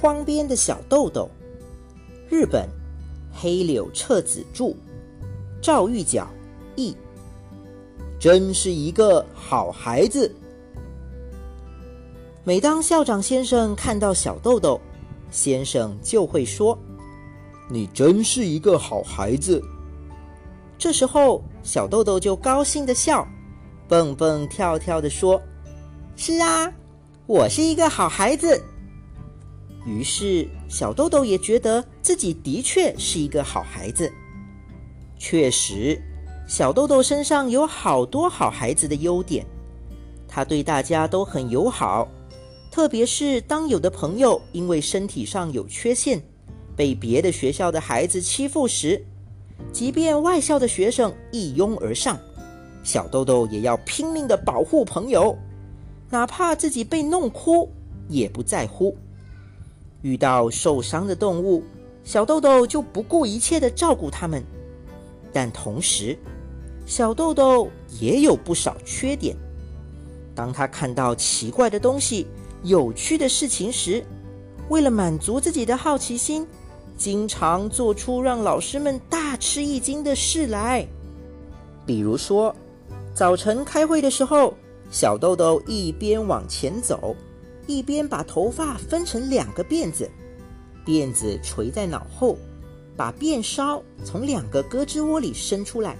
窗边的小豆豆，日本黑柳彻子著，赵玉角译。真是一个好孩子。每当校长先生看到小豆豆，先生就会说：“你真是一个好孩子。”这时候，小豆豆就高兴的笑，蹦蹦跳跳的说：“是啊，我是一个好孩子。”于是，小豆豆也觉得自己的确是一个好孩子。确实。小豆豆身上有好多好孩子的优点，他对大家都很友好，特别是当有的朋友因为身体上有缺陷，被别的学校的孩子欺负时，即便外校的学生一拥而上，小豆豆也要拼命的保护朋友，哪怕自己被弄哭也不在乎。遇到受伤的动物，小豆豆就不顾一切的照顾它们，但同时。小豆豆也有不少缺点。当他看到奇怪的东西、有趣的事情时，为了满足自己的好奇心，经常做出让老师们大吃一惊的事来。比如说，早晨开会的时候，小豆豆一边往前走，一边把头发分成两个辫子，辫子垂在脑后，把辫梢从两个胳肢窝里伸出来。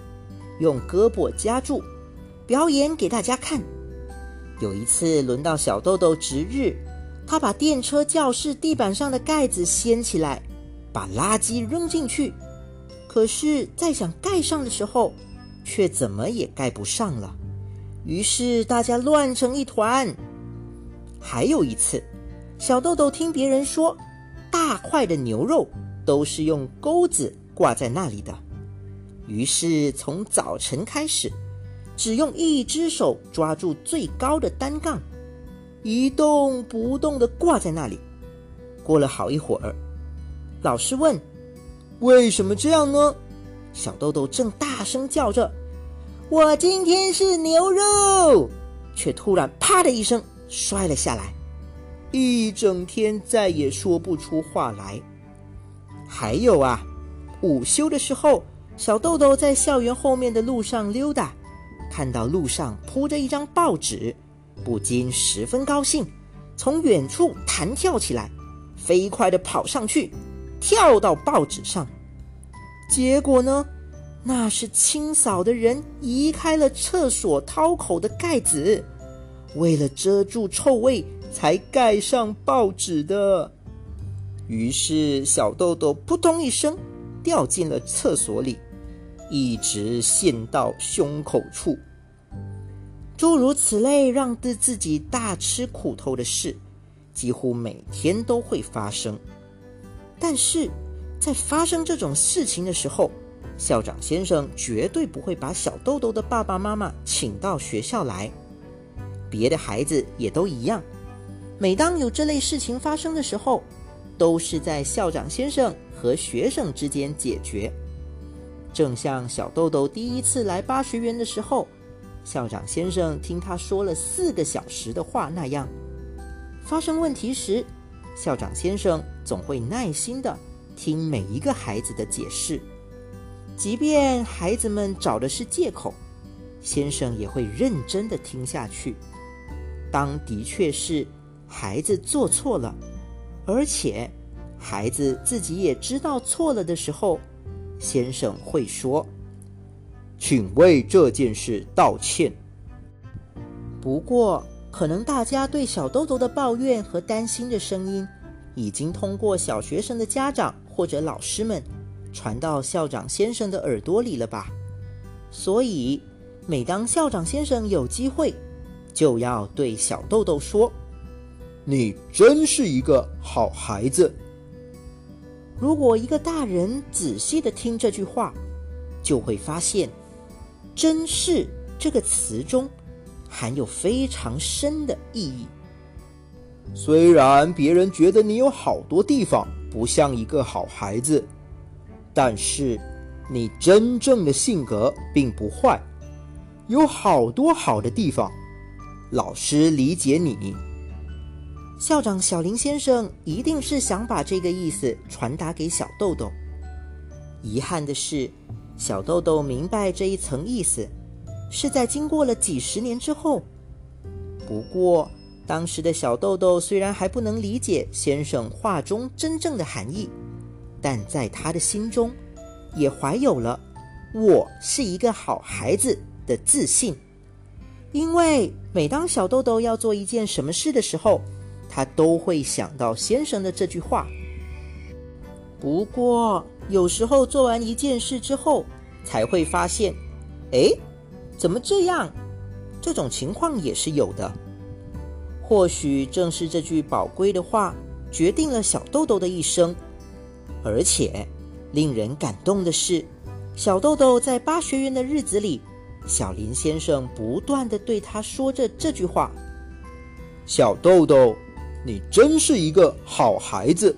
用胳膊夹住，表演给大家看。有一次轮到小豆豆值日，他把电车教室地板上的盖子掀起来，把垃圾扔进去。可是，在想盖上的时候，却怎么也盖不上了。于是大家乱成一团。还有一次，小豆豆听别人说，大块的牛肉都是用钩子挂在那里的。于是从早晨开始，只用一只手抓住最高的单杠，一动不动地挂在那里。过了好一会儿，老师问：“为什么这样呢？”小豆豆正大声叫着：“我今天是牛肉！”却突然啪的一声摔了下来，一整天再也说不出话来。还有啊，午休的时候。小豆豆在校园后面的路上溜达，看到路上铺着一张报纸，不禁十分高兴，从远处弹跳起来，飞快地跑上去，跳到报纸上。结果呢，那是清扫的人移开了厕所掏口的盖子，为了遮住臭味才盖上报纸的。于是小豆豆扑通一声掉进了厕所里。一直陷到胸口处。诸如此类，让自自己大吃苦头的事，几乎每天都会发生。但是，在发生这种事情的时候，校长先生绝对不会把小豆豆的爸爸妈妈请到学校来。别的孩子也都一样。每当有这类事情发生的时候，都是在校长先生和学生之间解决。正像小豆豆第一次来八学园的时候，校长先生听他说了四个小时的话那样。发生问题时，校长先生总会耐心的听每一个孩子的解释，即便孩子们找的是借口，先生也会认真的听下去。当的确是孩子做错了，而且孩子自己也知道错了的时候。先生会说：“请为这件事道歉。”不过，可能大家对小豆豆的抱怨和担心的声音，已经通过小学生的家长或者老师们，传到校长先生的耳朵里了吧？所以，每当校长先生有机会，就要对小豆豆说：“你真是一个好孩子。”如果一个大人仔细的听这句话，就会发现“真是”这个词中含有非常深的意义。虽然别人觉得你有好多地方不像一个好孩子，但是你真正的性格并不坏，有好多好的地方。老师理解你。校长小林先生一定是想把这个意思传达给小豆豆。遗憾的是，小豆豆明白这一层意思，是在经过了几十年之后。不过，当时的小豆豆虽然还不能理解先生话中真正的含义，但在他的心中，也怀有了“我是一个好孩子”的自信。因为每当小豆豆要做一件什么事的时候，他都会想到先生的这句话。不过，有时候做完一件事之后，才会发现，哎，怎么这样？这种情况也是有的。或许正是这句宝贵的话，决定了小豆豆的一生。而且，令人感动的是，小豆豆在巴学园的日子里。小林先生不断的对他说着这句话：“小豆豆，你真是一个好孩子。”